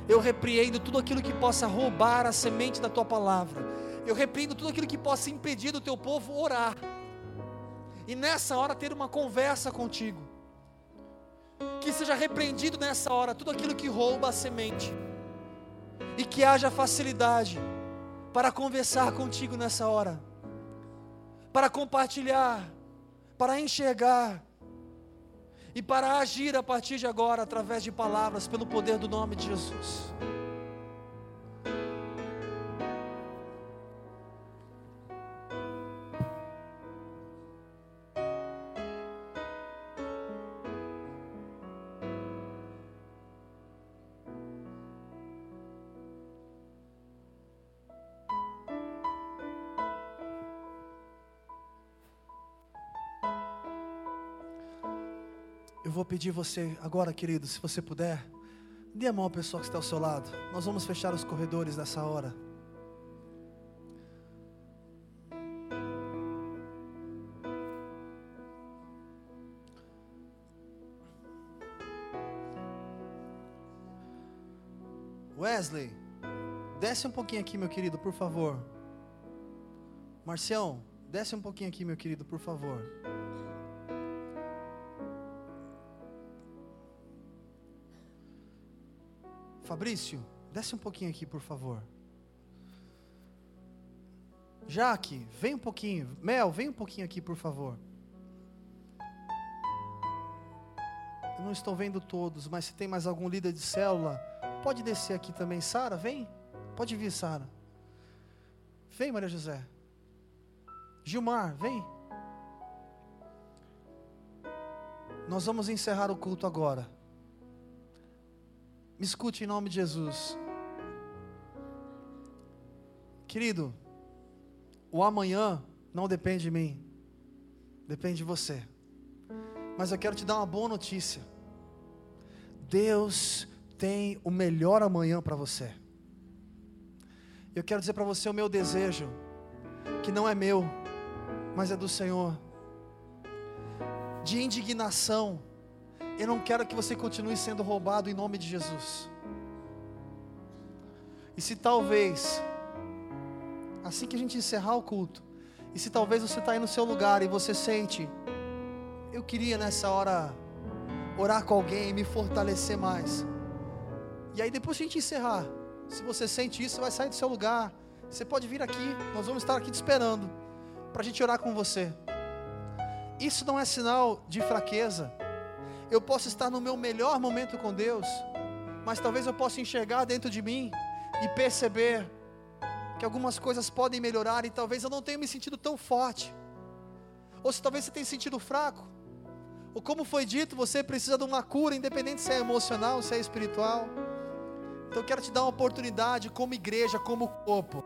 Eu repreendo tudo aquilo que possa roubar a semente da tua palavra. Eu repreendo tudo aquilo que possa impedir do teu povo orar. E nessa hora ter uma conversa contigo. Que seja repreendido nessa hora tudo aquilo que rouba a semente e que haja facilidade para conversar contigo nessa hora, para compartilhar, para enxergar e para agir a partir de agora através de palavras pelo poder do nome de Jesus. Vou pedir você agora, querido, se você puder, dê a mão à pessoa que está ao seu lado. Nós vamos fechar os corredores nessa hora. Wesley, desce um pouquinho aqui, meu querido, por favor. Marcião, desce um pouquinho aqui, meu querido, por favor. Fabrício, desce um pouquinho aqui, por favor. Jaque, vem um pouquinho. Mel, vem um pouquinho aqui, por favor. Eu não estou vendo todos, mas se tem mais algum líder de célula, pode descer aqui também. Sara, vem. Pode vir, Sara. Vem, Maria José. Gilmar, vem. Nós vamos encerrar o culto agora. Me escute em nome de Jesus. Querido, o amanhã não depende de mim, depende de você. Mas eu quero te dar uma boa notícia. Deus tem o melhor amanhã para você. Eu quero dizer para você o meu desejo, que não é meu, mas é do Senhor, de indignação eu não quero que você continue sendo roubado em nome de Jesus. E se talvez, assim que a gente encerrar o culto, e se talvez você está aí no seu lugar e você sente, eu queria nessa hora orar com alguém e me fortalecer mais. E aí depois a gente encerrar, se você sente isso, você vai sair do seu lugar. Você pode vir aqui, nós vamos estar aqui te esperando para a gente orar com você. Isso não é sinal de fraqueza eu posso estar no meu melhor momento com Deus, mas talvez eu possa enxergar dentro de mim e perceber que algumas coisas podem melhorar e talvez eu não tenha me sentido tão forte. Ou se talvez você tenha sentido fraco. Ou como foi dito, você precisa de uma cura, independente se é emocional, se é espiritual. Então eu quero te dar uma oportunidade como igreja, como corpo.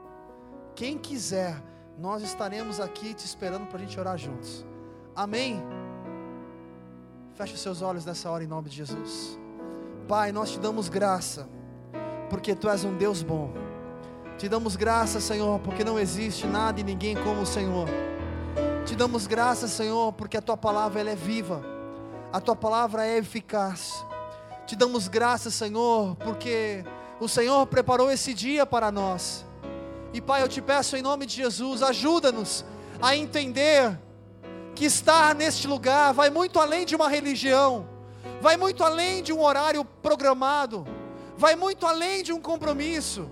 Quem quiser, nós estaremos aqui te esperando para a gente orar juntos. Amém? Feche os seus olhos nessa hora em nome de Jesus. Pai, nós te damos graça, porque tu és um Deus bom. Te damos graça, Senhor, porque não existe nada e ninguém como o Senhor. Te damos graça, Senhor, porque a tua palavra ela é viva. A tua palavra é eficaz. Te damos graça, Senhor, porque o Senhor preparou esse dia para nós. E Pai, eu te peço em nome de Jesus, ajuda-nos a entender que estar neste lugar vai muito além de uma religião, vai muito além de um horário programado, vai muito além de um compromisso,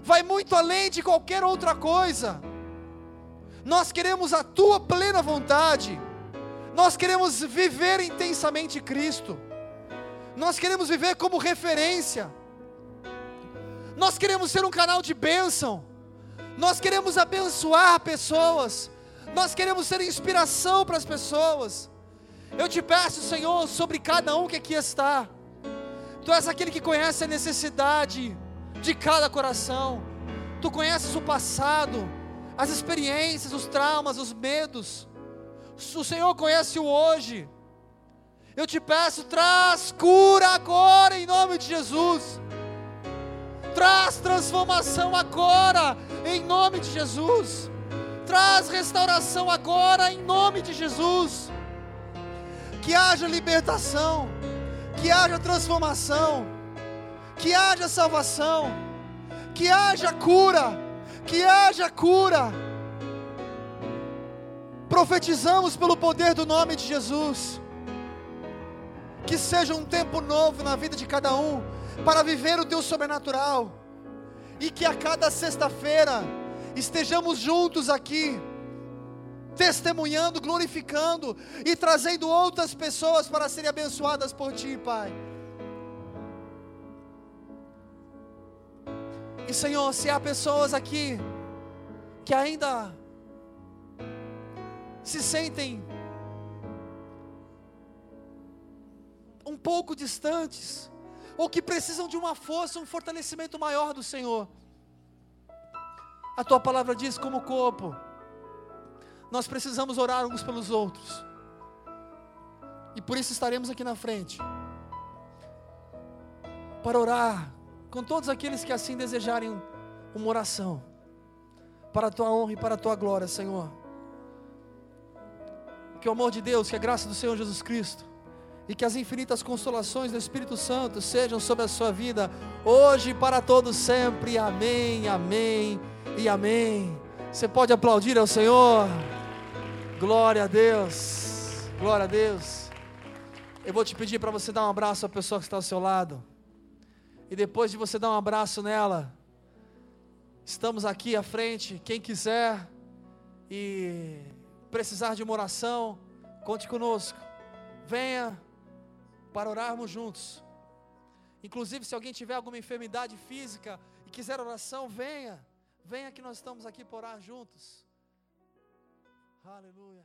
vai muito além de qualquer outra coisa. Nós queremos a tua plena vontade. Nós queremos viver intensamente Cristo. Nós queremos viver como referência. Nós queremos ser um canal de bênção. Nós queremos abençoar pessoas. Nós queremos ser inspiração para as pessoas. Eu te peço, Senhor, sobre cada um que aqui está. Tu és aquele que conhece a necessidade de cada coração. Tu conheces o passado, as experiências, os traumas, os medos. O Senhor conhece o hoje. Eu te peço, traz cura agora em nome de Jesus. Traz transformação agora em nome de Jesus. Traz restauração agora em nome de Jesus. Que haja libertação, que haja transformação, que haja salvação, que haja cura, que haja cura. Profetizamos pelo poder do nome de Jesus. Que seja um tempo novo na vida de cada um, para viver o teu sobrenatural. E que a cada sexta-feira estejamos juntos aqui, testemunhando, glorificando e trazendo outras pessoas para serem abençoadas por Ti, Pai. E Senhor, se há pessoas aqui que ainda se sentem um pouco distantes, ou que precisam de uma força, um fortalecimento maior do Senhor. A tua palavra diz como corpo, nós precisamos orar uns pelos outros. E por isso estaremos aqui na frente. Para orar com todos aqueles que assim desejarem uma oração. Para a tua honra e para a tua glória, Senhor. Que o amor de Deus, que a graça do Senhor Jesus Cristo e que as infinitas consolações do Espírito Santo sejam sobre a sua vida, hoje e para todos sempre. Amém, amém e amém. Você pode aplaudir ao Senhor. Glória a Deus. Glória a Deus. Eu vou te pedir para você dar um abraço à pessoa que está ao seu lado. E depois de você dar um abraço nela, estamos aqui à frente. Quem quiser e precisar de uma oração, conte conosco. Venha para orarmos juntos. Inclusive, se alguém tiver alguma enfermidade física e quiser oração, venha. Venha que nós estamos aqui para orar juntos. Aleluia.